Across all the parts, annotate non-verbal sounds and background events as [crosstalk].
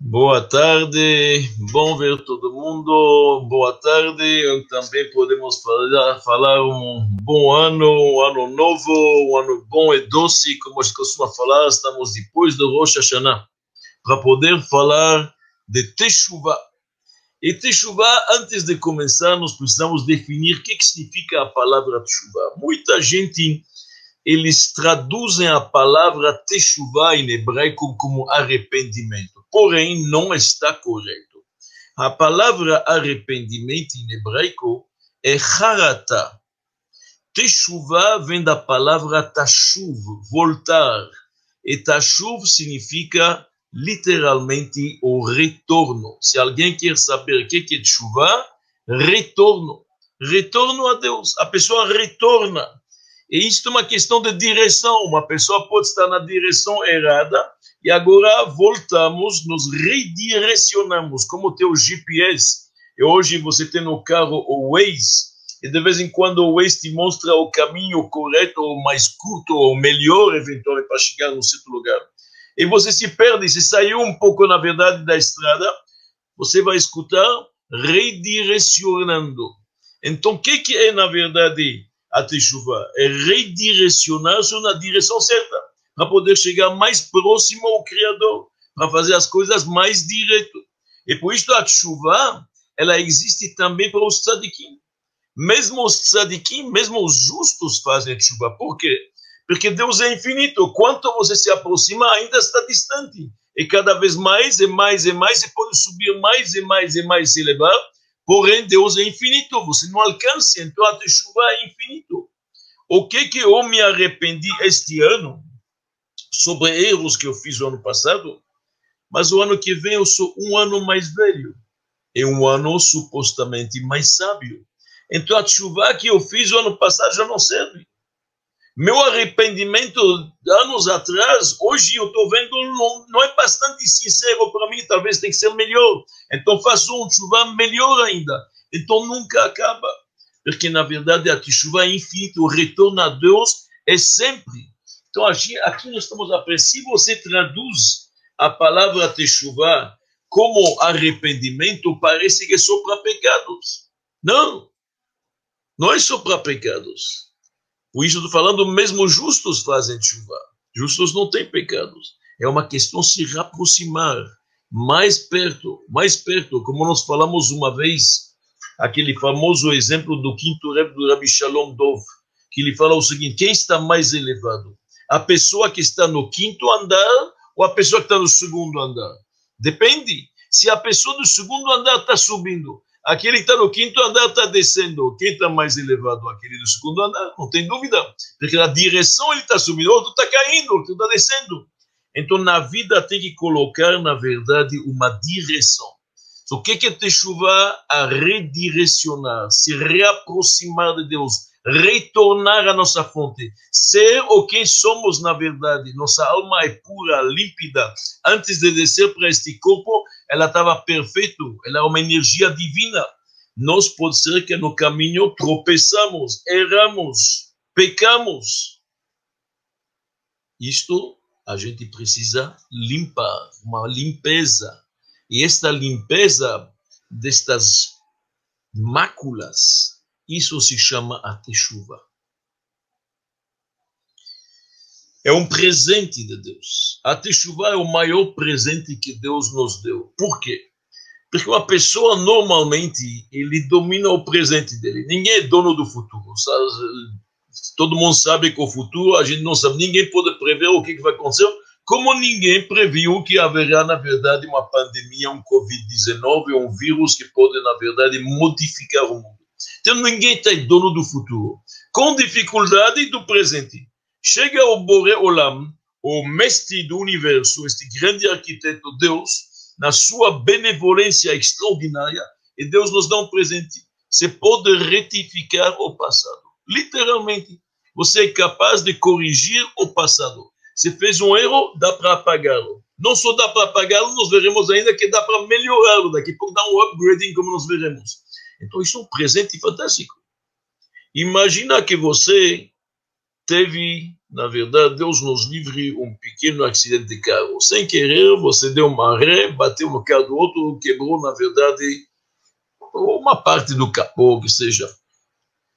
Boa tarde, bom ver todo mundo. Boa tarde. Também podemos falar, falar um bom ano, um ano novo, um ano bom e doce, como gente costuma falar. Estamos depois do Rosh Hashanah para poder falar de Teshuvah. E Teshuvah, antes de começar, nós precisamos definir o que, que significa a palavra Teshuvah. Muita gente eles traduzem a palavra Teshuvah em hebraico como arrependimento porém não está correto. A palavra arrependimento em hebraico é harata. Teshuvah vem da palavra tashuv, voltar. E tashuv significa literalmente o retorno. Se alguém quer saber o que é teshuvah, retorno. Retorno a Deus. A pessoa retorna. E isto é uma questão de direção. Uma pessoa pode estar na direção errada e agora voltamos, nos redirecionamos, como tem o GPS. E hoje você tem no carro o Waze, e de vez em quando o Waze te mostra o caminho correto, ou mais curto, ou melhor, eventualmente, para chegar no certo lugar. E você se perde, se saiu um pouco, na verdade, da estrada, você vai escutar redirecionando. Então, o que, que é, na verdade, a Teshuvah? É redirecionar-se na direção certa para poder chegar mais próximo ao Criador, para fazer as coisas mais direto. E por isso a chuva, ela existe também para os tzadikim. Mesmo os tzadikim, mesmo os justos fazem chuva. Por quê? Porque Deus é infinito. Quanto você se aproxima, ainda está distante. E cada vez mais e mais e mais, você pode subir mais e mais e mais se elevar. Porém, Deus é infinito. Você não alcança. Então a chuva é infinito. O que que eu me arrependi este ano? Sobre erros que eu fiz no ano passado, mas o ano que vem eu sou um ano mais velho e um ano supostamente mais sábio. Então a chuva que eu fiz o ano passado já não serve. Meu arrependimento anos atrás, hoje eu estou vendo, não, não, é bastante sincero para mim, talvez tem que ser melhor. Então faço um chuva melhor ainda. Então nunca acaba. Porque na verdade a chuva é infinita, o retorno a Deus é sempre. Então, aqui nós estamos aprendendo, se você traduz a palavra Teshuvah como arrependimento, parece que é só para pecados. Não, não é só para pecados. Por isso estou falando, mesmo justos fazem chuva. Justos não têm pecados. É uma questão se aproximar mais perto, mais perto, como nós falamos uma vez, aquele famoso exemplo do quinto rei do Rabbi Shalom Dov, que ele fala o seguinte: quem está mais elevado? A pessoa que está no quinto andar ou a pessoa que está no segundo andar? Depende. Se a pessoa do segundo andar está subindo, aquele que está no quinto andar está descendo, quem está mais elevado? Aquele do segundo andar, não tem dúvida. Porque na direção ele está subindo, outro está caindo, outro está descendo. Então, na vida tem que colocar, na verdade, uma direção. o que é Teshuvah? A redirecionar, se reaproximar de Deus, retornar à nossa fonte, ser o que somos na verdade. Nossa alma é pura, límpida. Antes de descer para este corpo, ela estava perfeita, ela é uma energia divina. Nós pode ser que no caminho tropeçamos, erramos, pecamos. Isto a gente precisa limpar, uma limpeza. E esta limpeza destas máculas isso se chama a Teshuva. É um presente de Deus. A Teshuva é o maior presente que Deus nos deu. Por quê? Porque uma pessoa normalmente ele domina o presente dele. Ninguém é dono do futuro. Todo mundo sabe que o futuro a gente não sabe. Ninguém pode prever o que vai acontecer. Como ninguém previu que haverá, na verdade, uma pandemia, um Covid-19, um vírus que pode, na verdade, modificar o mundo. Então ninguém está dono do futuro. Com dificuldade do presente. Chega o Bore Olam, o mestre do universo, este grande arquiteto Deus, na sua benevolência extraordinária, e Deus nos dá um presente. Você pode retificar o passado. Literalmente. Você é capaz de corrigir o passado. Você fez um erro, dá para apagá-lo. Não só dá para apagá-lo, nós veremos ainda que dá para melhorá-lo. Daqui a pouco um upgrading, como nós veremos. Então, isso é um presente fantástico. Imagina que você teve na verdade, Deus nos livre um pequeno acidente de carro. Sem querer, você deu uma ré, bateu no carro do outro, quebrou, na verdade, uma parte do capô, que seja.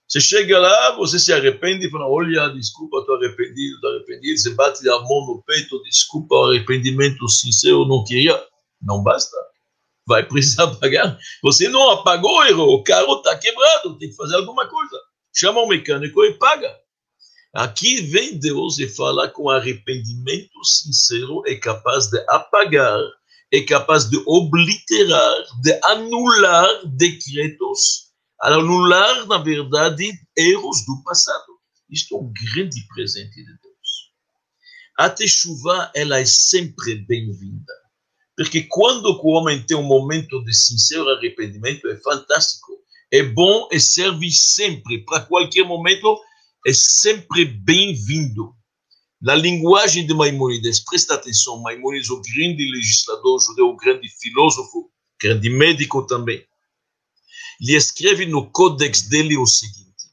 Você chega lá, você se arrepende e fala, olha, desculpa, estou arrependido, estou arrependido. Você bate a mão no peito, desculpa, arrependimento sincero, não queria. Não basta. Vai precisar [laughs] pagar. Você não apagou o o carro está quebrado, tem que fazer alguma coisa. Chama o mecânico e paga. Aqui vem Deus e fala com arrependimento sincero, é capaz de apagar, é capaz de obliterar, de anular decretos, anular, na verdade, erros do passado. Isto é um grande presente de Deus. A Teshuvah, ela é sempre bem-vinda. Porque quando o homem tem um momento de sincero arrependimento, é fantástico. É bom e serve sempre, para qualquer momento, é sempre bem-vindo. Na linguagem de Maimonides, presta atenção, Maimonides, o grande legislador judeu, o grande filósofo, grande médico também. Ele escreve no códex dele o seguinte: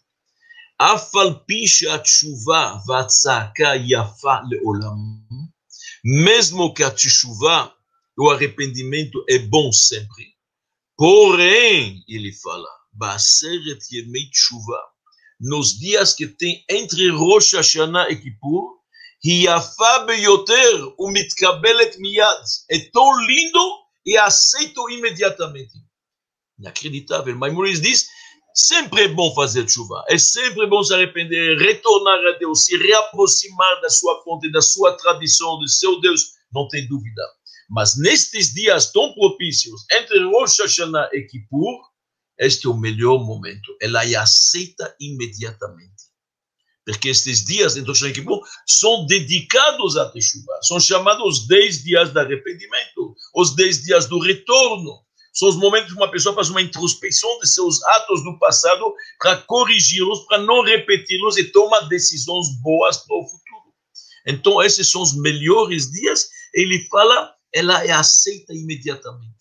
Afal pisha tshuva vatzaka yafa leolam. Mesmo que a tshuva, o arrependimento é bom sempre. Porém, ele fala, nos dias que tem entre Rosh Hashanah e Kippur, Hiyafa beyoter umitkabelet miyad. É tão lindo e aceito imediatamente. Inacreditável. Maimonides diz, sempre é bom fazer chuva, é sempre bom se arrepender, retornar a Deus, se reaproximar da sua fonte, da sua tradição, do seu Deus, não tem dúvida. Mas nestes dias tão propícios, entre Rosh Hashanah e Kippur, este é o melhor momento. Ela aceita imediatamente. Porque estes dias em Rosh Kippur são dedicados a Teshuvah. São chamados os 10 dias de arrependimento, os 10 dias do retorno. São os momentos que uma pessoa faz uma introspecção de seus atos do passado para corrigi-los, para não repeti-los e toma decisões boas para o futuro. Então, esses são os melhores dias. Ele fala, ela é aceita imediatamente.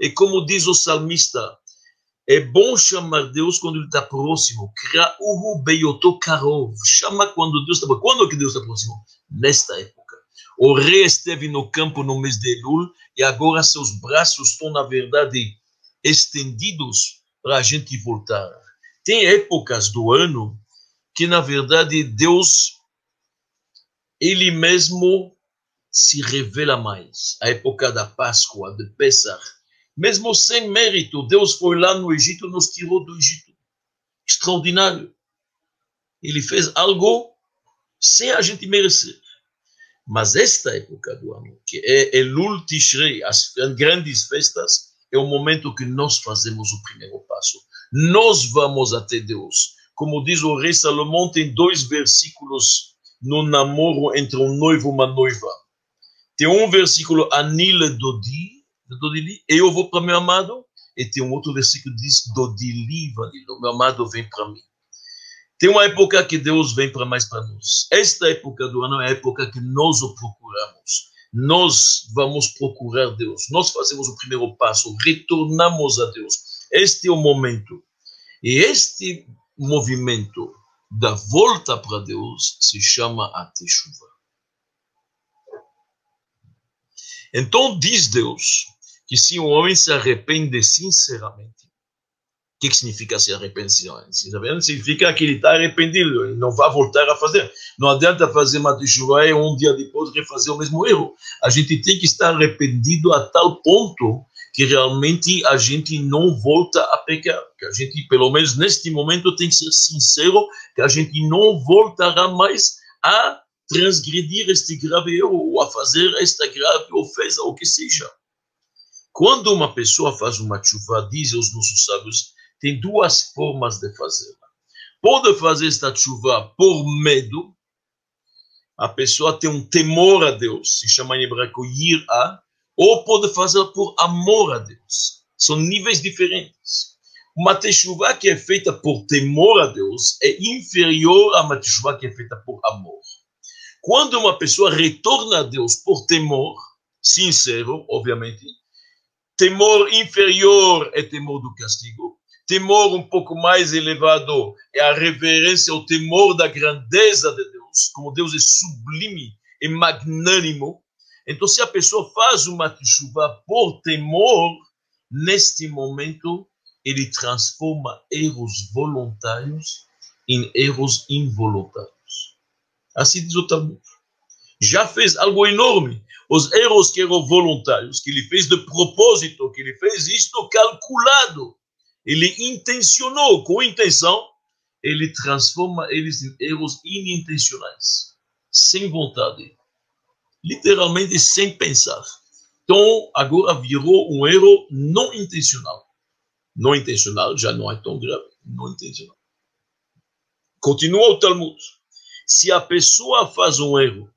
E como diz o salmista, é bom chamar Deus quando Ele está próximo. Chama quando Deus está próximo. Quando que Deus está próximo? Nesta época. O rei esteve no campo no mês de Elul e agora seus braços estão, na verdade, estendidos para a gente voltar. Tem épocas do ano que, na verdade, Deus, Ele mesmo se revela mais. A época da Páscoa, de Pesach mesmo sem mérito, Deus foi lá no Egito, nos tirou do Egito. Extraordinário. Ele fez algo sem a gente merecer. Mas esta época do ano, que é Elul Tishrei, as grandes festas, é o momento que nós fazemos o primeiro passo. Nós vamos até Deus. Como diz o rei Salomão, tem dois versículos no namoro entre um noivo e uma noiva. Tem um versículo, Anile Dodi, Dodili, eu vou para meu amado. E tem um outro versículo diz, Dodili, Vanilo, meu amado vem para mim. Tem uma época que Deus vem para mais para nós. Esta época do ano é a época que nós o procuramos. Nós vamos procurar Deus. Nós fazemos o primeiro passo, retornamos a Deus. Este é o momento. E este movimento da volta para Deus se chama a Teshuvah. Então diz Deus que se um homem se arrepende sinceramente, o que, que significa se arrepender sinceramente? Significa que ele está arrependido, ele não vai voltar a fazer. Não adianta fazer uma teshuva e um dia depois refazer o mesmo erro. A gente tem que estar arrependido a tal ponto que realmente a gente não volta a pecar. Que a gente, pelo menos neste momento, tem que ser sincero que a gente não voltará mais a transgredir este grave erro ou a fazer esta grave ofensa, ou que seja. Quando uma pessoa faz uma chuva, dizem os nossos sábios, tem duas formas de fazê-la. Pode fazer esta chuva por medo, a pessoa tem um temor a Deus, se chama em hebraico yir'a, ou pode fazer por amor a Deus. São níveis diferentes. Uma teshuva que é feita por temor a Deus é inferior a uma teshuva que é feita por amor. Quando uma pessoa retorna a Deus por temor, sincero, obviamente, Temor inferior é temor do castigo. Temor um pouco mais elevado é a reverência, o temor da grandeza de Deus. Como Deus é sublime e magnânimo, então se a pessoa faz uma teshuva por temor, neste momento ele transforma erros voluntários em erros involuntários. Assim o Talmud. Já fez algo enorme. Os erros que eram voluntários, que ele fez de propósito, que ele fez isto calculado, ele intencionou com intenção, ele transforma eles em erros inintencionais, sem vontade, literalmente sem pensar. Então, agora virou um erro não intencional. Não intencional já não é tão grave, não intencional. Continua o Talmud. Se a pessoa faz um erro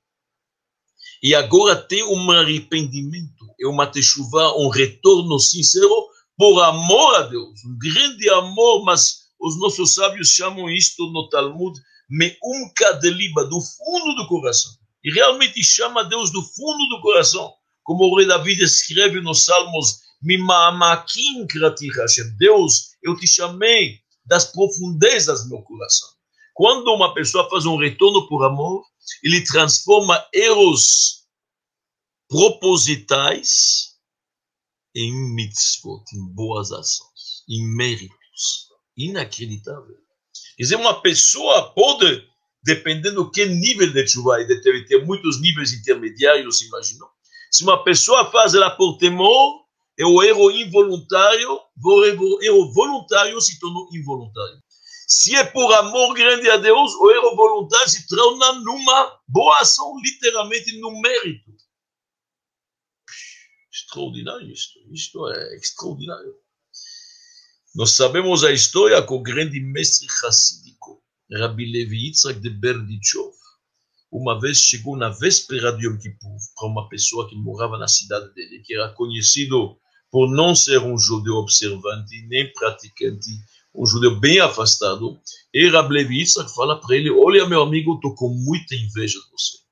e agora tem um arrependimento, é uma techuva, um retorno sincero por amor a Deus, um grande amor, mas os nossos sábios chamam isto no Talmud meum kadeliba, do fundo do coração. E realmente chama Deus do fundo do coração, como o rei David escreve nos Salmos, Deus, eu te chamei das profundezas do meu coração. Quando uma pessoa faz um retorno por amor, ele transforma erros propositais em mitzvot, em boas ações, em méritos inacreditável. Quer dizer, uma pessoa pode, dependendo do que nível de chuva, e deve ter muitos níveis intermediários, imaginam. Se uma pessoa faz ela por temor, é o erro involuntário, o erro voluntário se tornou involuntário. Se é por amor grande a Deus, o erro voluntário se torna numa boa ação, literalmente no mérito. Extraordinário isto. Isto é extraordinário. Nós sabemos a história com o grande mestre hassídico, Rabbi Levi Yitzhak de Berdichov. Uma vez chegou na véspera de Yom Kippur para uma pessoa que morava na cidade dele, que era conhecido por não ser um judeu observante, nem praticante, um judeu bem afastado. E Rabbi Levi Yitzhak fala para ele, olha meu amigo, estou com muita inveja de você.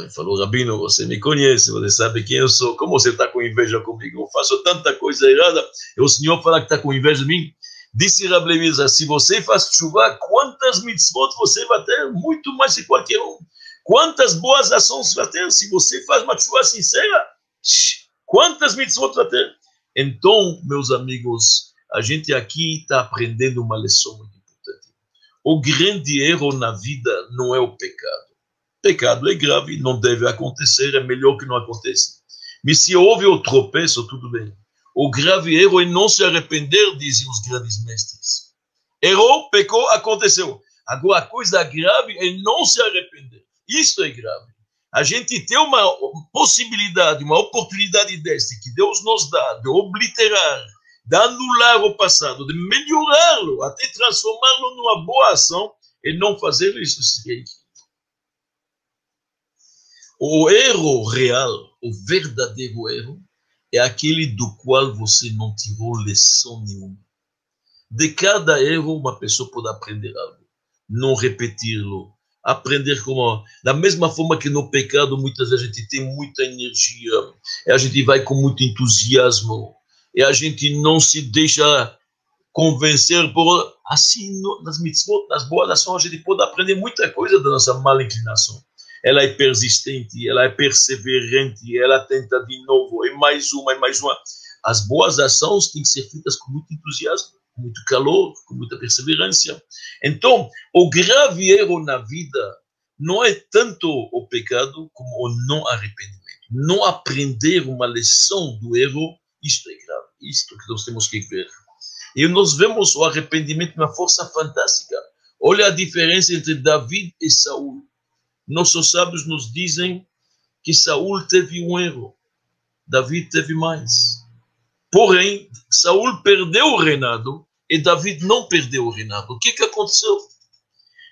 Ele falou, Rabino, você me conhece, você sabe quem eu sou, como você está com inveja comigo? Eu faço tanta coisa errada, e o Senhor fala que está com inveja de mim? Disse Rabbi se você faz chuva, quantas mitzvot você vai ter? Muito mais que qualquer um. Quantas boas ações vai ter? Se você faz uma chuva sincera, quantas mitzvot vai ter? Então, meus amigos, a gente aqui está aprendendo uma lição muito importante. O grande erro na vida não é o pecado pecado é grave, não deve acontecer, é melhor que não aconteça. Mas se houve o tropeço, tudo bem. O grave erro é não se arrepender, dizem os grandes mestres. Errou, pecou, aconteceu. Agora, a coisa grave é não se arrepender. Isto é grave. A gente tem uma possibilidade, uma oportunidade desta que Deus nos dá de obliterar, de anular o passado, de melhorá-lo, até transformá-lo numa boa ação e não fazer isso seria o erro real, o verdadeiro erro, é aquele do qual você não tirou lição nenhuma. De cada erro, uma pessoa pode aprender algo. Não repeti-lo. Aprender como. Da mesma forma que no pecado, muitas vezes a gente tem muita energia, a gente vai com muito entusiasmo, e a gente não se deixa convencer por. Assim, nas mitzvot, nas boas ações, a gente pode aprender muita coisa da nossa mala inclinação ela é persistente, ela é perseverante, ela tenta de novo, e mais uma, e mais uma. As boas ações têm que ser feitas com muito entusiasmo, com muito calor, com muita perseverança. Então, o grave erro na vida não é tanto o pecado como o não arrependimento. Não aprender uma lição do erro, isto é grave, isto que nós temos que ver. E nós vemos o arrependimento uma força fantástica. Olha a diferença entre David e Saul. Nossos sábios nos dizem que Saul teve um erro, Davi teve mais. Porém, Saul perdeu o reinado e Davi não perdeu o reinado. O que, que aconteceu?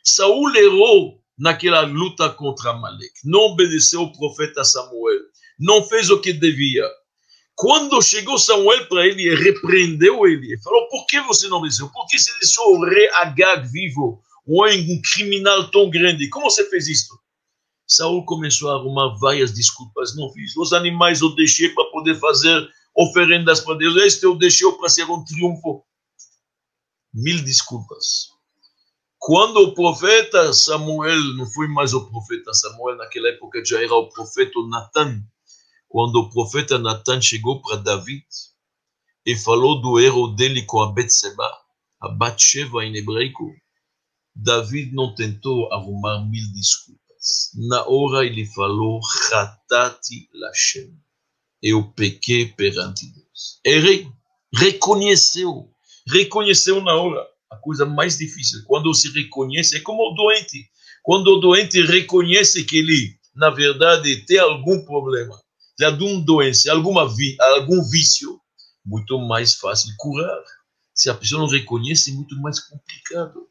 Saul errou naquela luta contra Amalek, não obedeceu o profeta Samuel, não fez o que devia. Quando chegou Samuel para ele, ele repreendeu ele, ele falou: Por que você não obedeceu? Por que você deixou o rei Agag vivo, um criminal tão grande? Como você fez isso? Saul começou a arrumar várias desculpas. Não fiz. Os animais eu deixei para poder fazer oferendas para Deus. Este eu deixei para ser um triunfo. Mil desculpas. Quando o profeta Samuel, não foi mais o profeta Samuel, naquela época já era o profeta Natan, quando o profeta Natan chegou para David e falou do erro dele com a Betseba, a Batsheva em hebraico, David não tentou arrumar mil desculpas. Na hora ele falou, Ratati Lashem, eu pequei perante Deus. Errei, reconheceu, reconheceu na hora. A coisa mais difícil, quando se reconhece, é como o doente. Quando o doente reconhece que ele, na verdade, tem algum problema, tem alguma doença, alguma vi, algum vício, muito mais fácil curar. Se a pessoa não reconhece, é muito mais complicado.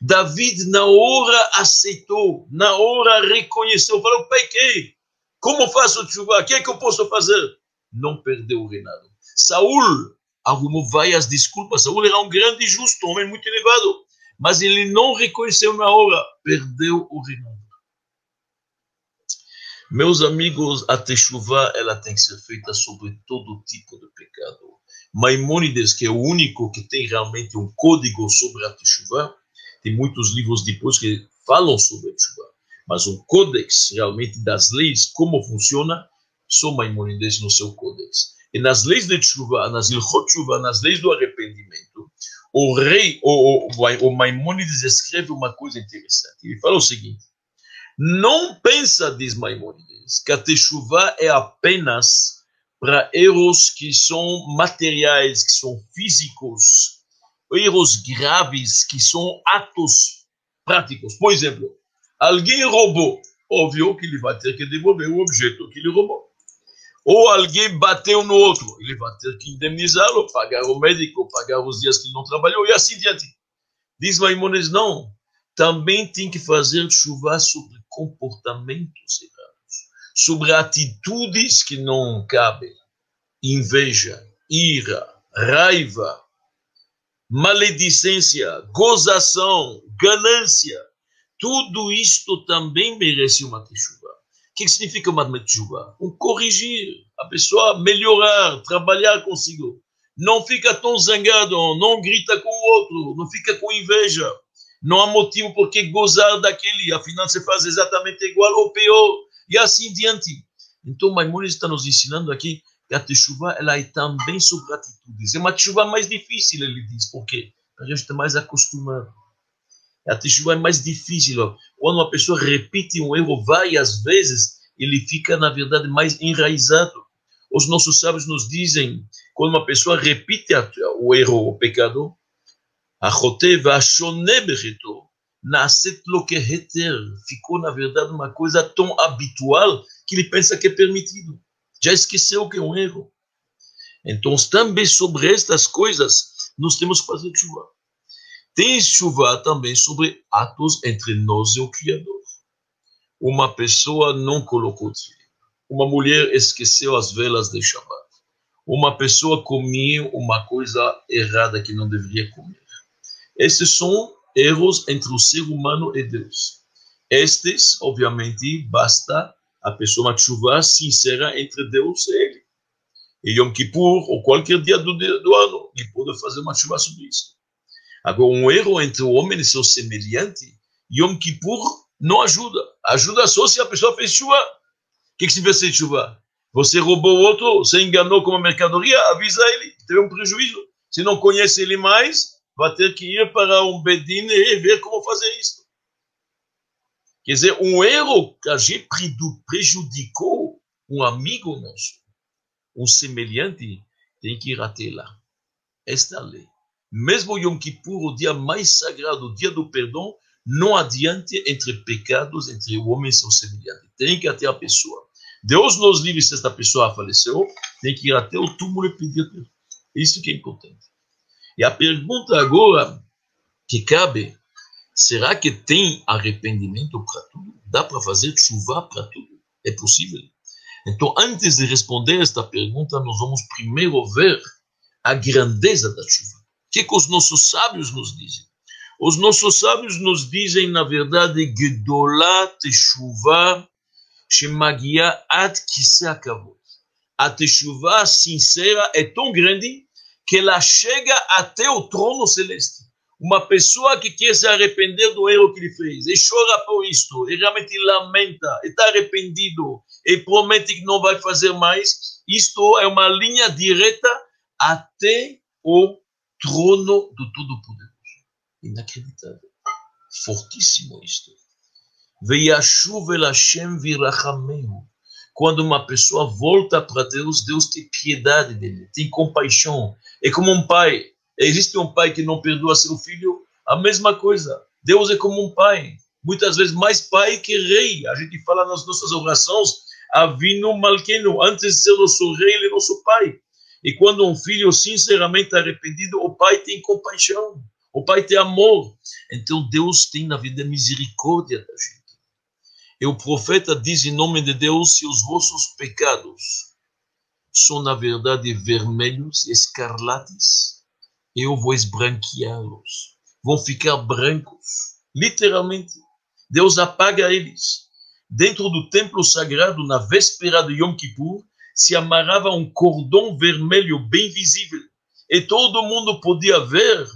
David, na hora, aceitou, na hora, reconheceu, falou: pequei, como faço chuva? O que é que eu posso fazer? Não perdeu o reinado. Saul arrumou várias desculpas. Saul era um grande e justo, um homem muito elevado, mas ele não reconheceu na hora, perdeu o reinado. Meus amigos, a techuva ela tem que ser feita sobre todo tipo de pecado. Maimônides, que é o único que tem realmente um código sobre a techuva, tem muitos livros depois que falam sobre a techuva, mas um códex realmente das leis, como funciona, só Maimônides no seu códex. E nas leis de chuva, nas ilhot chuva, nas leis do arrependimento, o rei, o, o, o Maimônides escreve uma coisa interessante. Ele fala o seguinte: não pensa, diz Maimonides, que a Teshuvah é apenas para erros que são materiais, que são físicos, erros graves, que são atos práticos. Por exemplo, alguém roubou, óbvio que ele vai ter que devolver o objeto que ele roubou. Ou alguém bateu no outro, ele vai ter que indenizá-lo, pagar o médico, pagar os dias que ele não trabalhou e assim diante. Diz Maimonides, não. Também tem que fazer chuva sobre comportamentos errados, sobre atitudes que não cabem, inveja, ira, raiva, maledicência, gozação, ganância. Tudo isto também merece uma techuva. O que significa uma techuva? Um corrigir, a pessoa melhorar, trabalhar consigo. Não fica tão zangado, não grita com o outro, não fica com inveja não há motivo por que gozar daquele, afinal você faz exatamente igual ou pior, e assim diante. Então, Maimonides está nos ensinando aqui que a techuva ela é também sobre atitudes. É uma techuva mais difícil, ele diz, por quê? A gente está mais acostumado. A techuva é mais difícil. Quando uma pessoa repete um erro várias vezes, ele fica, na verdade, mais enraizado. Os nossos sábios nos dizem, quando uma pessoa repete o erro, o pecado, החוטא והשונה בחטאו, נעשית לו כהיתר, ficou na verdade uma coisa tão habitual que ele pensa que é permitido. Já esqueceu que é um erro. Então, também sobre estas coisas, nós temos que fazer chuva. Tem chuva também sobre atos entre nós e o Criador. Uma pessoa não colocou trilha. Uma mulher esqueceu as velas de Shabbat. Uma pessoa comia uma coisa errada que não deveria comer. Esses são erros entre o ser humano e Deus. Estes, obviamente, basta a pessoa chuva sincera entre Deus e ele. E Yom Kippur, ou qualquer dia do, do ano, ele pode fazer uma chuva sobre isso. Agora, um erro entre o homem e seu semelhante, Yom Kippur não ajuda. Ajuda só se a pessoa fez chuva. O que, que significa ser chuva? Você roubou outro, você enganou com a mercadoria, avisa ele, teve um prejuízo. Se não conhece ele mais, vai ter que ir para um bedin e ver como fazer isso. Quer dizer, um erro que a gente prejudicou um amigo nosso, um semelhante, tem que ir até lá. Esta é a lei. Mesmo Yom Kippur, o dia mais sagrado, o dia do perdão, não adiante entre pecados, entre o homem e seu semelhante. Tem que ir até a pessoa. Deus nos livre se esta pessoa faleceu, tem que ir até o túmulo e pedir perdão. Isso que é importante. E a pergunta agora que cabe, será que tem arrependimento para tudo? Dá para fazer chuva para tudo? É possível? Então, antes de responder esta pergunta, nós vamos primeiro ver a grandeza da chuva. O que, que os nossos sábios nos dizem? Os nossos sábios nos dizem, na verdade, Gedolah Teshuvah Shemagia Ad Kisei A Teshuvah sincera é tão grande que ela chega até o trono celeste. uma pessoa que quer se arrepender do erro que ele fez, e chora por isto, e realmente lamenta, está arrependido, e promete que não vai fazer mais, isto é uma linha direta até o trono do Todo-Poderoso. Inacreditável. Fortíssimo isto. Veiashuv el Hashem virachameu. Quando uma pessoa volta para Deus, Deus tem piedade dele, tem compaixão. É como um pai Existe um pai que não perdoa seu filho? A mesma coisa. Deus é como um pai. Muitas vezes mais pai que rei. A gente fala nas nossas orações, Avino Malqueno, antes de ser nosso rei, ele é nosso pai. E quando um filho sinceramente arrependido, o pai tem compaixão, o pai tem amor. Então Deus tem na vida misericórdia da gente. E o profeta diz em nome de Deus: se os vossos pecados são na verdade vermelhos, escarlates, eu vou esbranqueá-los. Vão ficar brancos, literalmente. Deus apaga eles. Dentro do templo sagrado, na véspera de Yom Kippur, se amarrava um cordão vermelho bem visível. E todo mundo podia ver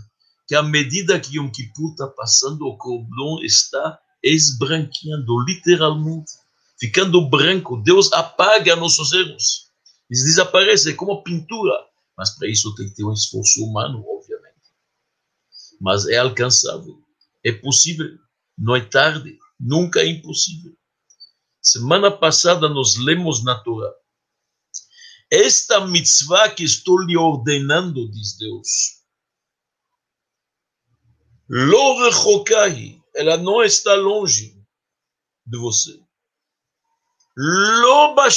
que à medida que Yom Kippur está passando, o cordão está esbranqueando, literalmente, ficando branco. Deus apaga nossos erros. Eles desaparecem como pintura mas para isso tem que ter um esforço humano, obviamente. Mas é alcançável, é possível, não é tarde, nunca é impossível. Semana passada nós lemos na Torá. Esta mitzvah que estou lhe ordenando, diz Deus, lo ela não está longe de você. Loba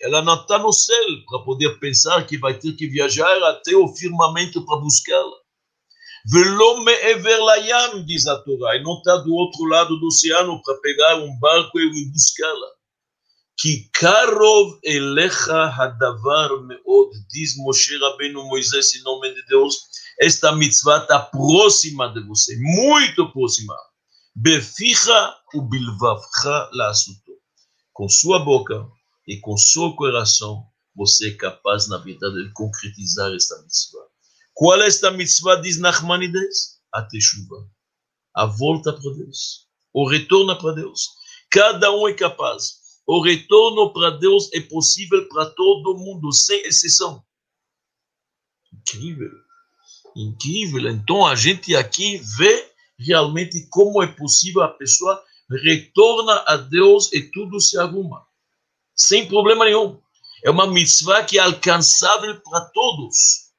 ela não está no céu para poder pensar que vai ter que viajar até o firmamento para buscá-la. Velome Everlayam, diz a Torá, e não está do outro lado do oceano para pegar um barco e buscá-la. Que Karov Elecha Hadavar Meod, diz Moshe Rabbeinu Moisés em nome de Deus, esta mitzvah está próxima de você, muito próxima. Beficha u bilvavcha la com sua boca e com seu coração, você é capaz, na verdade, de concretizar esta mitzvah. Qual é esta mitzvah, diz Nachmanides? A teshuva. A volta para Deus. O retorno para Deus. Cada um é capaz. O retorno para Deus é possível para todo mundo, sem exceção. Incrível. Incrível. Então a gente aqui vê realmente como é possível a pessoa retorna a Deus e tudo se arruma. Sem problema nenhum. É uma mitzvah que é alcançável para todos.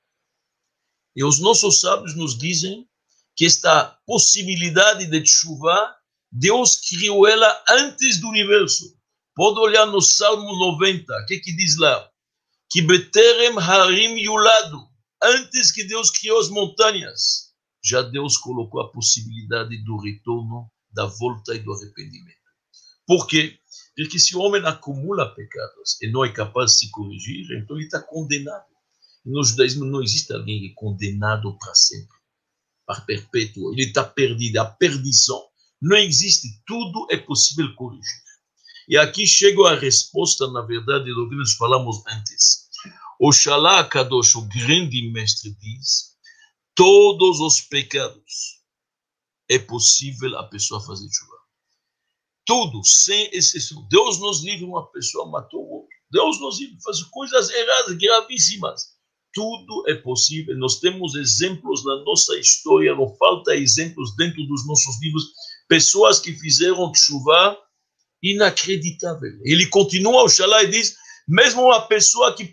E os nossos sábios nos dizem que esta possibilidade de chuva, Deus criou ela antes do universo. Pode olhar no Salmo 90, o que, que diz lá? Que Beterem Harim Yulado, antes que Deus criou as montanhas, já Deus colocou a possibilidade do retorno da volta e do arrependimento. Por quê? Porque se o homem acumula pecados e não é capaz de se corrigir, então ele está condenado. No judaísmo não existe alguém é condenado para sempre, para perpétuo. Ele está perdido, a perdição. Não existe, tudo é possível corrigir. E aqui chega a resposta, na verdade, do que nós falamos antes. Oxalá Kadosh, o grande mestre, diz: todos os pecados é possível a pessoa fazer chuva. Tudo, sem exceção. Deus nos livre, uma pessoa matou o outro. Deus nos livre, faz coisas erradas, gravíssimas. Tudo é possível. Nós temos exemplos na nossa história, não falta exemplos dentro dos nossos livros. Pessoas que fizeram chuva inacreditável. Ele continua, Oxalá, e diz: mesmo uma pessoa que,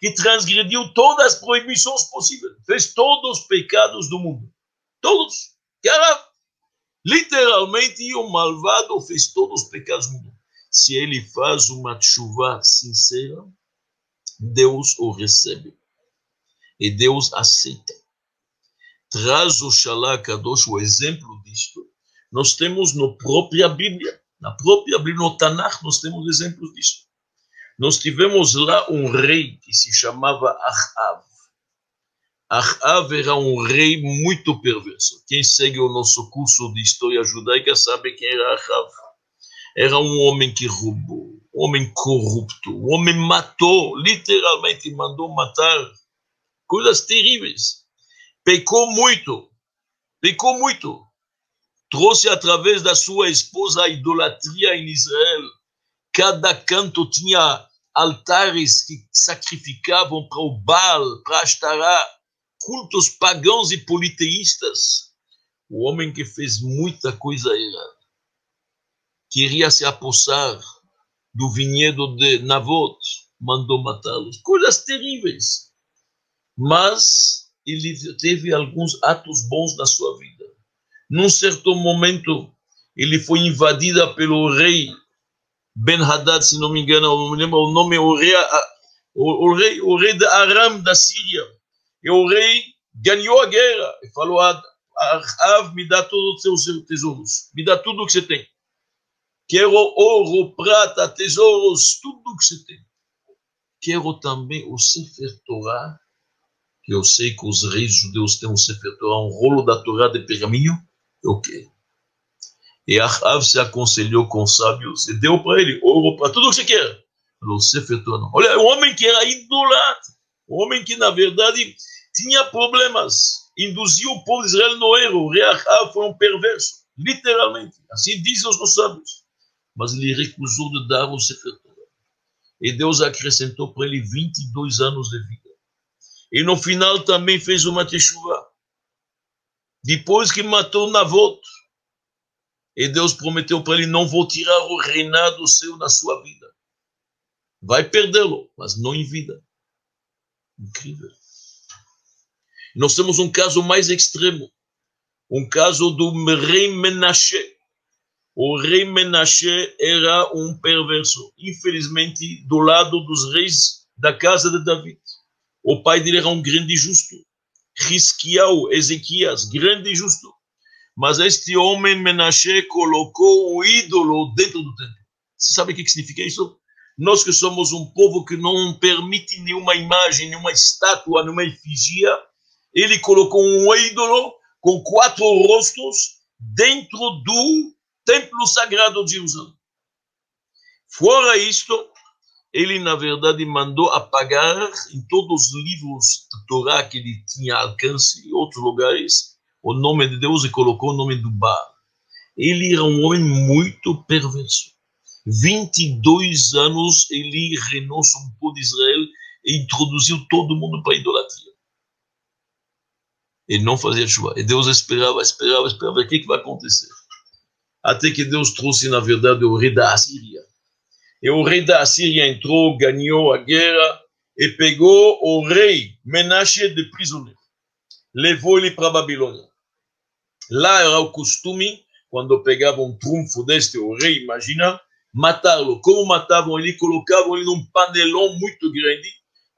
que transgrediu todas as proibições possíveis, fez todos os pecados do mundo. Todos era literalmente o malvado fez todos os pecados do mundo. Se ele faz uma chuva sincera, Deus o recebe. E Deus aceita. Traz o Kadosh o exemplo disto. Nós temos na própria Bíblia, na própria Bíblia, no Tanakh, nós temos exemplos disto. Nós tivemos lá um rei que se chamava Ahav. Ahav era um rei muito perverso. Quem segue o nosso curso de história judaica sabe quem era Ahav. Era um homem que roubou, um homem corrupto, um homem matou, literalmente mandou matar. Coisas terríveis. Pecou muito. pecou muito. Trouxe através da sua esposa a idolatria em Israel. Cada canto tinha altares que sacrificavam para o Baal, para Ashtará, cultos pagãos e politeístas. O homem que fez muita coisa errada. Queria se apossar do vinhedo de Navot, mandou matá-los. Coisas terríveis. Mas ele teve alguns atos bons na sua vida. Num certo momento, ele foi invadida pelo rei Ben Haddad, se não me engano, não me lembro o nome, o rei, o, o rei, o rei de Aram da Síria. E o rei ganhou a guerra e falou a Av, me dá todos os seus tesouros, me dá tudo o que você tem. Quero ouro, prata, tesouros, tudo o que você tem. Quero também o Sefer Torah, que eu sei que os reis judeus têm um Sefer Torah, um rolo da Torá de pergaminho, eu quero. E Ahav se aconselhou com os sábios e deu para ele ouro para tudo o que você quer. Falou, não. Olha, um homem que era idolatra, um homem que, na verdade, tinha problemas, induziu o povo de Israel no erro. O rei Ahav foi um perverso, literalmente. Assim dizem os nossos sábios. Mas ele recusou de dar o Sefer Torah. E Deus acrescentou para ele 22 anos de vida. E no final também fez uma teshuva. Depois que matou Navot, e Deus prometeu para ele: não vou tirar o reinado seu na sua vida. Vai perdê-lo, mas não em vida. Incrível. Nós temos um caso mais extremo, um caso do rei Menashe. O rei Menashe era um perverso, infelizmente, do lado dos reis da casa de David. O pai dele era um grande justo. Risquiau, Ezequias, grande justo. Mas este homem Menashe colocou um ídolo dentro do templo. Você sabe o que significa isso? Nós que somos um povo que não permite nenhuma imagem, nenhuma estátua, nenhuma efígie, ele colocou um ídolo com quatro rostos dentro do templo sagrado de Jerusalém. Fora isto, ele na verdade mandou apagar em todos os livros da Torá que ele tinha alcance em outros lugares o nome de Deus e colocou o nome do Baal. Ele era um homem muito perverso. 22 anos ele reinou sobre o povo de Israel e introduziu todo mundo para a idolatria. Ele não fazia chuva. E Deus esperava, esperava, esperava. O que, que vai acontecer? Até que Deus trouxe, na verdade, o rei da Assíria. E o rei da Assíria entrou, ganhou a guerra e pegou o rei Menashe de prisioneiro. Levou ele para a Babilônia. Lá era o costume, quando pegavam um trunfo deste, o rei, imagina, matá-lo. Como matavam ele? Colocavam ele num panelão muito grande,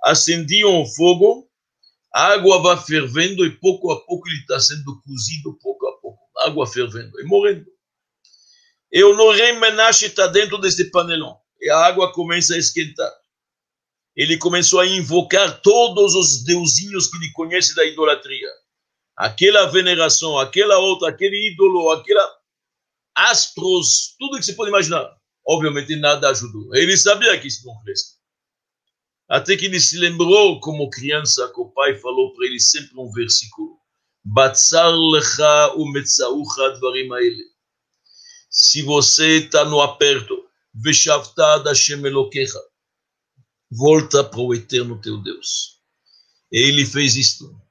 acendiam o fogo, a água vai fervendo e pouco a pouco ele está sendo cozido, pouco a pouco, água fervendo e morrendo. E o rei Menashe está dentro desse panelão e a água começa a esquentar. Ele começou a invocar todos os deusinhos que ele conhece da idolatria aquela veneração, aquela outra, aquele ídolo, aquela astros, tudo que você pode imaginar. Obviamente nada ajudou. Ele sabia que isso não cresce. Até que ele se lembrou, como criança, que o pai falou para ele sempre um versículo. Batzar lecha umetzaucha dvarim Se você está no aperto, veshavta Hashem Elokecha, volta para o eterno teu Deus. E ele fez isto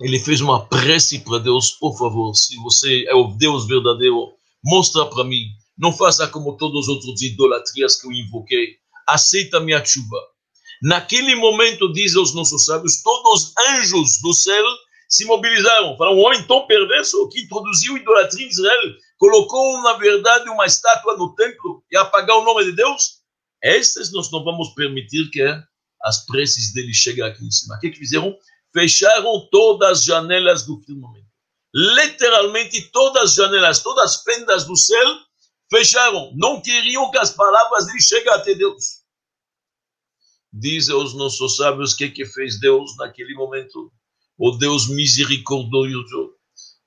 ele fez uma prece para Deus, por favor, se você é o Deus verdadeiro, mostra para mim. Não faça como todos os outros idolatrias que eu invoquei. Aceita minha chuva. Naquele momento, dizem os nossos sábios, todos os anjos do céu se mobilizaram. Falaram, um homem tão perverso que introduziu idolatria em Israel, colocou, na verdade, uma estátua no templo e apagar o nome de Deus. Esses nós não vamos permitir que as preces dele cheguem aqui em cima. O que, que fizeram? Fecharam todas as janelas do firmamento. Literalmente todas as janelas, todas as fendas do céu fecharam. Não queriam que as palavras dele cheguem até Deus. Dizem os nossos sábios o que, que fez Deus naquele momento. O Deus misericordioso.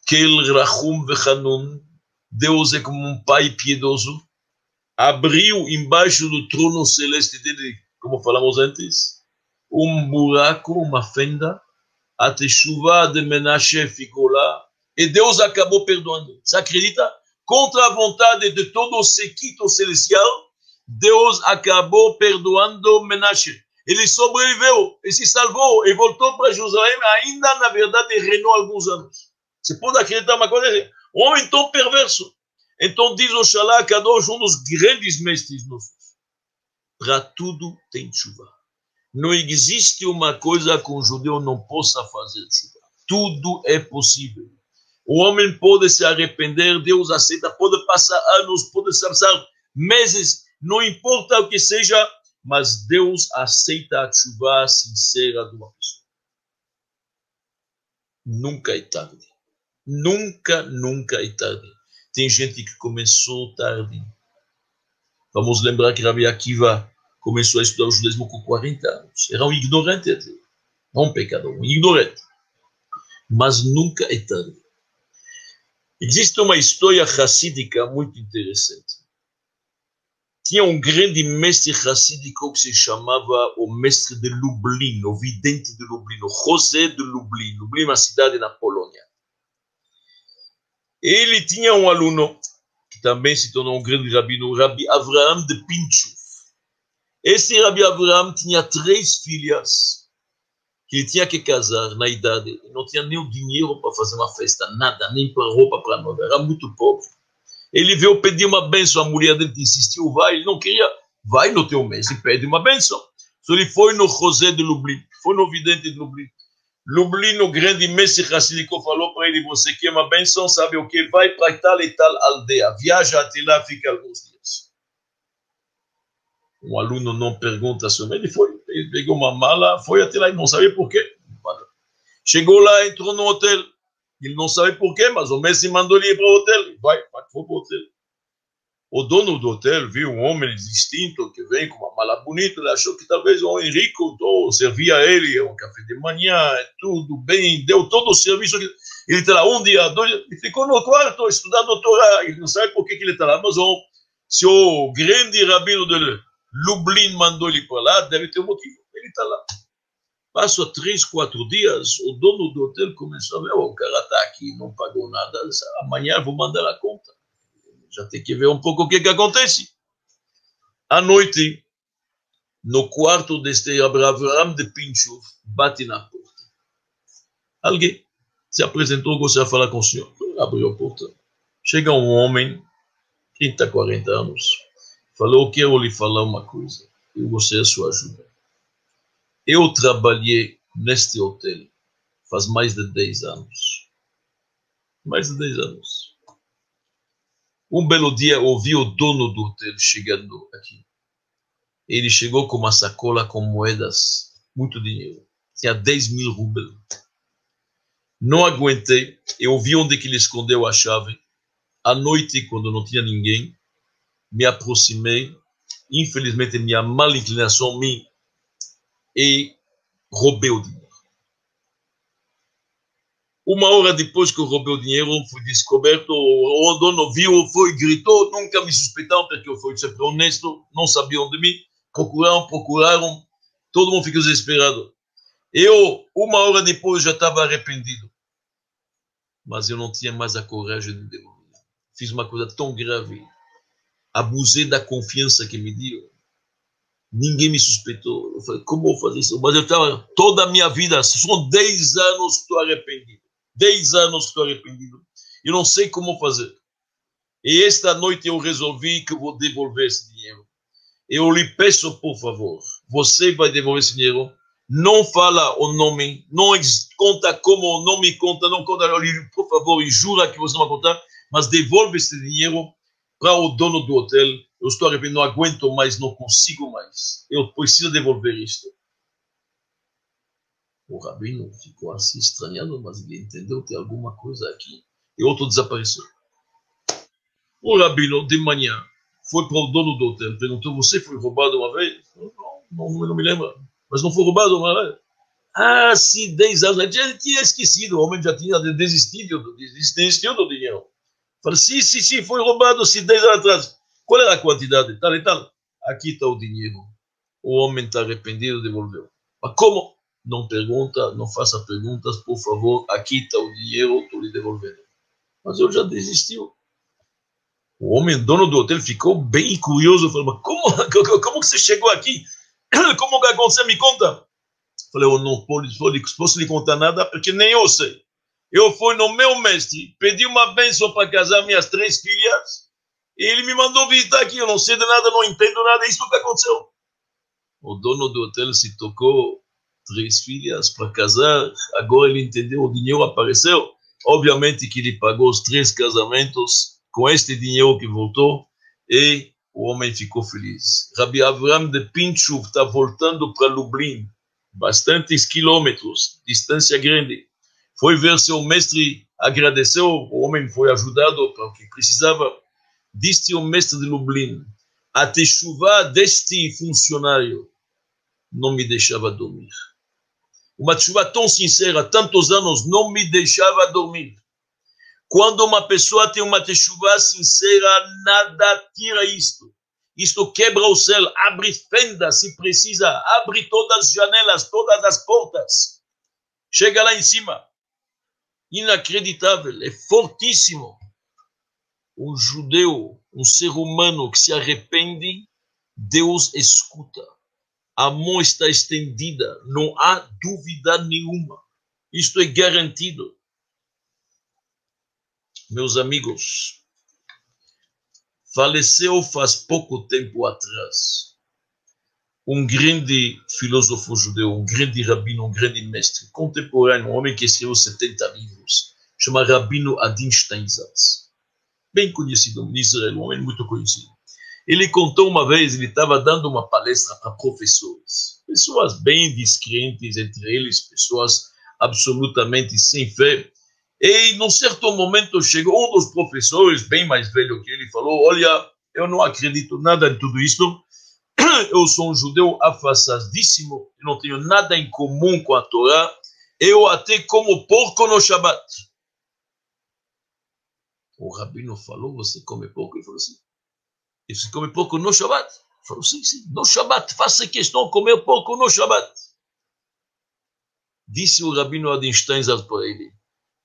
Kel Rachum Vechanun. Deus é como um pai piedoso. Abriu embaixo do trono celeste dele, como falamos antes, um buraco, uma fenda, a Teshuvah de Menashe ficou lá E Deus acabou perdoando. Você acredita? Contra a vontade de todo o sequito celestial, Deus acabou perdoando Menashe. Ele sobreviveu, ele se salvou e voltou para Jerusalém, ainda na verdade reinou alguns anos. Você pode acreditar uma coisa? Um homem tão perverso. Então diz o Shalá Kadosh, um dos grandes mestres nossos. Para tudo tem chuva. Não existe uma coisa que um judeu não possa fazer. Tudo é possível. O homem pode se arrepender, Deus aceita, pode passar anos, pode passar meses, não importa o que seja, mas Deus aceita a chuva sincera de uma pessoa. Nunca é tarde. Nunca, nunca é tarde. Tem gente que começou tarde. Vamos lembrar que Rabi Akiva começou a estudar o judaísmo com 40 anos. Era um ignorante até. Não um pecador, um ignorante. Mas nunca é tarde. Existe uma história racídica muito interessante. Tinha um grande mestre racídico que se chamava o mestre de Lublin, o vidente de Lublin, o José de Lublin. Lublin é uma cidade na Polônia. Ele tinha um aluno que também se tornou um grande rabino, o Rabi Avraham de Pinchuf. Esse Rabi Avraham tinha três filhas que ele tinha que casar na idade. Não tinha nem o dinheiro para fazer uma festa, nada, nem para roupa para nova. Era muito pobre. Ele veio pedir uma benção, a mulher dele insistiu, vai, ele não queria, vai no teu mês e pede uma benção. Então ele foi no José de Lublin, foi no vidente de Lublin. Lublin, o grande mestre racídico, falou para ele: Você quer uma benção? Sabe o que? Vai para tal e tal aldeia, viaja até lá, fica alguns dias. Um aluno não pergunta sobre ele, foi, ele pegou uma mala, foi até lá e não sabia por quê. Chegou lá, entrou no hotel. Ele não sabe por quê, mas o mestre mandou ele ir para o hotel. Vai, vai, foi para o hotel. O dono do hotel viu um homem distinto que vem com uma mala bonita, ele achou que talvez o Henrico servia a ele um café de manhã, tudo bem, deu todo o serviço. Ele está lá um dia, dois, ele ficou no quarto estudando Torá, ele não sabe por que, que ele está lá, mas o, se o grande rabino de Lublin mandou ele para lá, deve ter um motivo, ele está lá. Passou três, quatro dias, o dono do hotel começou a ver, o cara está aqui, não pagou nada, amanhã vou mandar a conta já tem que ver um pouco o que, que acontece. À noite, no quarto deste Abraham de Pinchov, bate na porta. Alguém se apresentou, gostaria de falar com o senhor. Abriu a porta. Chega um homem, 30, 40 anos, falou: Eu quero lhe falar uma coisa. Eu gostaria da sua ajuda. Eu trabalhei neste hotel faz mais de 10 anos. Mais de 10 anos. Um belo dia ouvi o dono do hotel chegando aqui. Ele chegou com uma sacola com moedas, muito dinheiro. Tinha 10 mil rublos. Não aguentei. Eu vi onde que ele escondeu a chave. À noite, quando não tinha ninguém, me aproximei. Infelizmente, minha mal inclinação me e roubei o dinheiro. Uma hora depois que eu roubei o dinheiro, fui descoberto, o dono viu, foi, gritou, nunca me suspeitaram, porque eu fui sempre honesto, não sabiam de mim, procuraram, procuraram, todo mundo ficou desesperado. Eu, uma hora depois, já estava arrependido. Mas eu não tinha mais a coragem de devolver. Fiz uma coisa tão grave. Abusei da confiança que me deu. Ninguém me suspeitou. Eu falei, como vou fazer isso? Mas eu estava toda a minha vida, são 10 anos que estou arrependido. 10 anos que estou arrependido. Eu não sei como fazer. E esta noite eu resolvi que eu vou devolver esse dinheiro. Eu lhe peço, por favor, você vai devolver esse dinheiro. Não fala o nome, não conta como o nome conta, não conta, por favor, e jura que você não vai contar, mas devolve esse dinheiro para o dono do hotel. Eu estou arrependido, não aguento mais, não consigo mais. Eu preciso devolver isto. O rabino ficou assim estranhando, mas ele entendeu que tem alguma coisa aqui. E outro desapareceu. O rabino, de manhã, foi para o dono do hotel, perguntou: Você foi roubado uma vez? Não, não, não me lembro. Mas não foi roubado uma vez? Ah, sim, 10 anos. Ele tinha esquecido, o homem já tinha desistido, desistiu do dinheiro. Falei: Sim, sim, sim, foi roubado sim, 10 anos atrás. Qual era a quantidade? Tal e tal. Aqui está o dinheiro. O homem está arrependido, devolveu. Mas como? não pergunta, não faça perguntas, por favor, aqui está o dinheiro, estou lhe devolvendo. Mas eu já desistiu. O homem, dono do hotel, ficou bem curioso. Falou, mas como, [laughs] como que você chegou aqui? [clears throat] Como que aconteceu? Me conta. Falei, eu não posso, posso lhe contar nada porque nem eu sei. Eu fui no meu mestre, pedi uma bênção para casar minhas três filhas, e ele me mandou visitar aqui. Eu não sei de nada, não entendo nada, é isso que aconteceu. O dono do hotel se tocou, três filhas para casar, agora ele entendeu, o dinheiro apareceu. Obviamente que ele pagou os três casamentos com este dinheiro que voltou, e o homem ficou feliz. Rabi Avram de Pinchuk está voltando para Lublin, bastantes quilômetros, distância grande. Foi ver seu mestre, agradeceu, o homem foi ajudado para o que precisava. Disse o mestre de Lublin, a chuva deste funcionário não me deixava dormir. Uma chuva tão sincera, tantos anos, não me deixava dormir. Quando uma pessoa tem uma chuva sincera, nada tira isto. Isto quebra o céu, abre fendas se precisa, abre todas as janelas, todas as portas. Chega lá em cima. Inacreditável, é fortíssimo. Um judeu, um ser humano que se arrepende, Deus escuta. A mão está estendida, não há dúvida nenhuma. Isto é garantido. Meus amigos, faleceu faz pouco tempo atrás um grande filósofo judeu, um grande rabino, um grande mestre contemporâneo, um homem que escreveu 70 livros, chama Rabino Adin Steinsaltz. Bem conhecido em Israel, um homem muito conhecido. Ele contou uma vez, ele estava dando uma palestra para professores, pessoas bem descrentes, entre eles pessoas absolutamente sem fé, e num certo momento chegou um dos professores, bem mais velho que ele, falou: Olha, eu não acredito nada em tudo isso. [clears throat] Eu sou um judeu afastadíssimo, não tenho nada em comum com a Torá. Eu até como porco no Shabat. O rabino falou: Você come porco? Ele falou assim: E você come porco no Shabat? Ele falou: Sim, sim, no Shabat. Faça questão de comer porco no Shabat. Disse o rabino Adinstein para ele: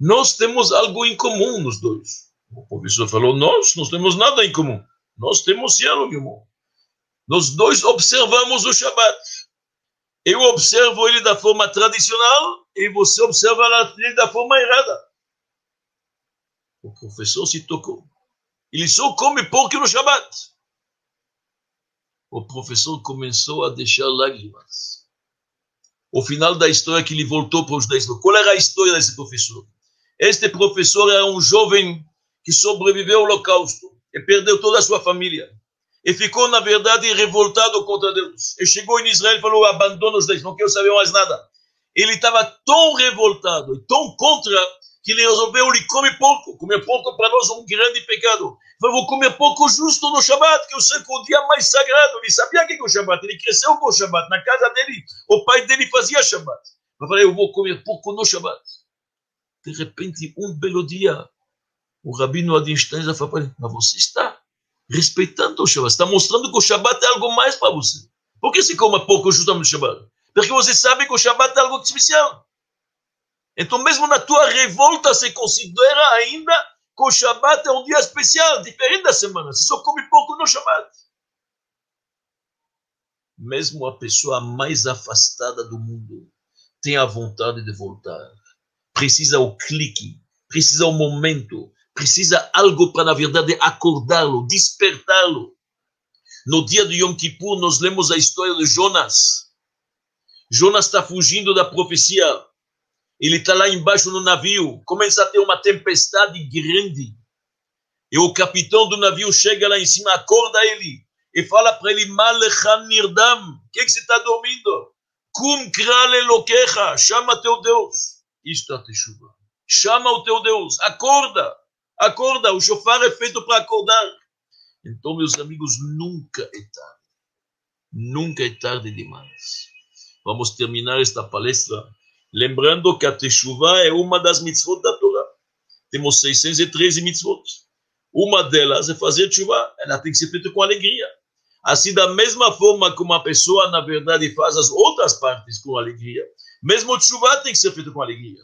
nós temos algo em comum nos dois. O professor falou, nós não temos nada em comum. Nós temos em comum. Nós dois observamos o Shabat. Eu observo ele da forma tradicional e você observa ele da forma errada. O professor se tocou. Ele só come porco no Shabat. O professor começou a deixar lágrimas. O final da história que ele voltou para os dez. Qual era a história desse professor? Este professor era um jovem que sobreviveu ao Holocausto e perdeu toda a sua família. E ficou, na verdade, revoltado contra Deus. E chegou em Israel e falou: abandona os dez, não quero saber mais nada. Ele estava tão revoltado e tão contra que ele resolveu: ele come pouco. Comer pouco para nós é um grande pecado. Falou: vou comer pouco justo no Shabat, que eu sei que é o dia mais sagrado. Ele sabia que é o Shabat, ele cresceu com o Shabat. Na casa dele, o pai dele fazia Shabat. Eu falei: eu vou comer pouco no Shabat. De repente, um belo dia, o rabino Adinstein falou mas você está respeitando o Shabbat, está mostrando que o Shabbat é algo mais para você. Por que se come pouco justamente no Shabbat? Porque você sabe que o Shabbat é algo especial. Então, mesmo na tua revolta, você considera ainda que o Shabbat é um dia especial, diferente da semana. Você só come pouco no Shabbat. Mesmo a pessoa mais afastada do mundo tem a vontade de voltar precisa o clique, precisa o momento, precisa algo para, na verdade, acordá-lo, despertá-lo. No dia de Yom Kippur, nós lemos a história de Jonas. Jonas está fugindo da profecia. Ele está lá embaixo no navio. Começa a ter uma tempestade grande. E o capitão do navio chega lá em cima, acorda ele e fala para ele: Malechan Nirdam, o que, que você está dormindo? Kum krale loquecha, chama teu Deus. Isto é a teshuva. Chama o teu Deus, acorda, acorda. O shofar é feito para acordar. Então, meus amigos, nunca é tarde. Nunca é tarde demais. Vamos terminar esta palestra lembrando que a teshuva é uma das mitzvot da Torá. Temos 613 mitzvot. Uma delas é fazer teshuva. Ela tem que ser feita com alegria. Assim, da mesma forma que uma pessoa, na verdade, faz as outras partes com alegria, mesmo o tshuva tem que ser feito com alegria.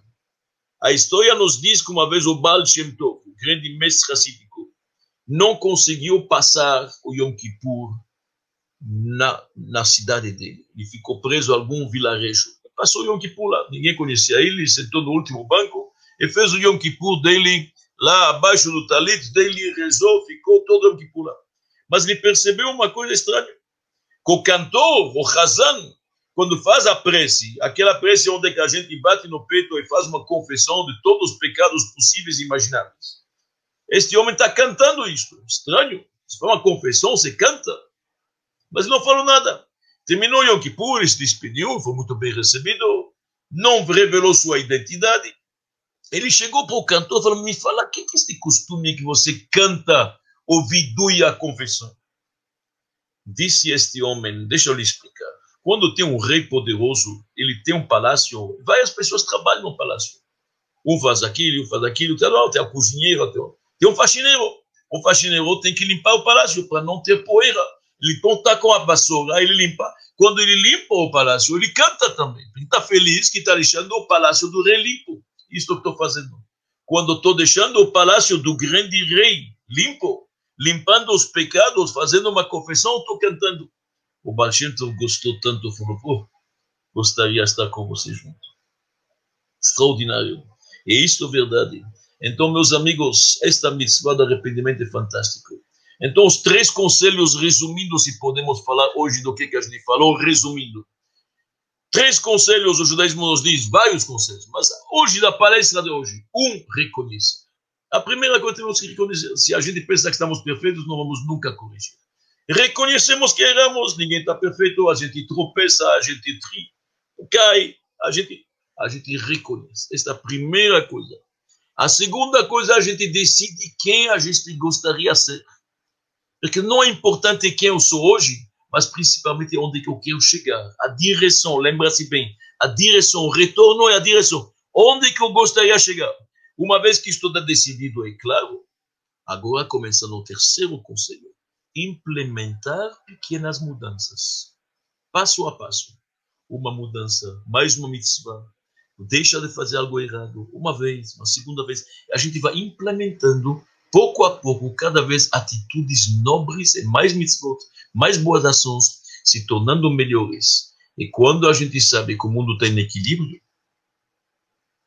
A história nos diz que uma vez o Baal Shem Tov, o grande mestre racídico, não conseguiu passar o Yom Kippur na, na cidade dele. Ele ficou preso a algum vilarejo. Passou o Yom Kippur lá, ninguém conhecia ele, sentou no último banco e fez o Yom Kippur dele lá abaixo do talit dele, rezou, ficou todo o Yom Kippur lá. Mas ele percebeu uma coisa estranha. Que o cantor, o Hazan, quando faz a prece, aquela prece onde a gente bate no peito e faz uma confissão de todos os pecados possíveis e imagináveis. Este homem está cantando isto. Estranho. Se for uma confissão, você canta. Mas não falou nada. Terminou Yom Kippur, se despediu, foi muito bem recebido, não revelou sua identidade. Ele chegou para o cantor e falou: Me fala, o que é este costume que você canta o vidui a confissão? Disse este homem: Deixa eu lhe explicar. Quando tem um rei poderoso, ele tem um palácio, várias pessoas trabalham no palácio. Um faz aquilo, um faz aquilo, tem a cozinheira, tem um faxineiro. O faxineiro tem que limpar o palácio para não ter poeira. Ele conta com a vassoura, ele limpa. Quando ele limpa o palácio, ele canta também. Ele está feliz que está deixando o palácio do rei limpo. Isso que estou fazendo. Quando estou deixando o palácio do grande rei limpo, limpando os pecados, fazendo uma confissão, estou cantando. O Balshinto gostou tanto, falou, pô, gostaria de estar com você junto. Extraordinário. E isso é verdade. Então, meus amigos, esta mitzvah do arrependimento é fantástico. Então, os três conselhos, resumindo, se podemos falar hoje do que, que a gente falou, resumindo. Três conselhos, o judaísmo nos diz, vários conselhos, mas hoje, da palestra de hoje, um, reconheça. A primeira coisa que temos que reconhecer, se a gente pensa que estamos perfeitos, não vamos nunca corrigir. Reconhecemos que erramos, ninguém está perfeito, a gente tropeça, a gente tri, cai, a gente, a gente reconhece. Esta é a primeira coisa. A segunda coisa, a gente decide quem a gente gostaria de ser. Porque não é importante quem eu sou hoje, mas principalmente onde eu quero chegar. A direção, lembra-se bem, a direção, o retorno é a direção. Onde que eu gostaria de chegar? Uma vez que estou decidido, é claro, agora começa no terceiro conselho. Implementar pequenas mudanças. Passo a passo. Uma mudança, mais uma mitzvah. Deixa de fazer algo errado. Uma vez, uma segunda vez. A gente vai implementando pouco a pouco, cada vez atitudes nobres e mais mitzvot, mais boas ações, se tornando melhores. E quando a gente sabe que o mundo está em equilíbrio,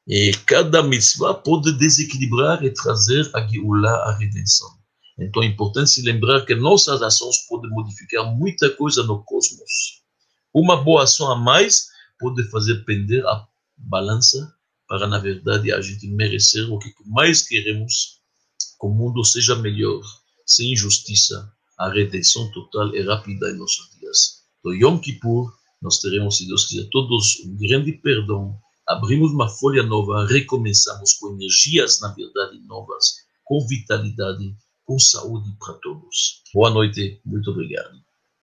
e cada mitzvah pode desequilibrar e trazer a Geulah, a redenção. Então é importante se lembrar que nossas ações podem modificar muita coisa no cosmos. Uma boa ação a mais pode fazer pender a balança para, na verdade, a gente merecer o que mais queremos que o mundo seja melhor, sem injustiça, a redenção total e rápida em nossos dias. Do Yom Kippur, nós teremos, se Deus quiser, todos um grande perdão, abrimos uma folha nova, recomeçamos com energias, na verdade, novas, com vitalidade, com saúde para todos. Boa noite, muito obrigado.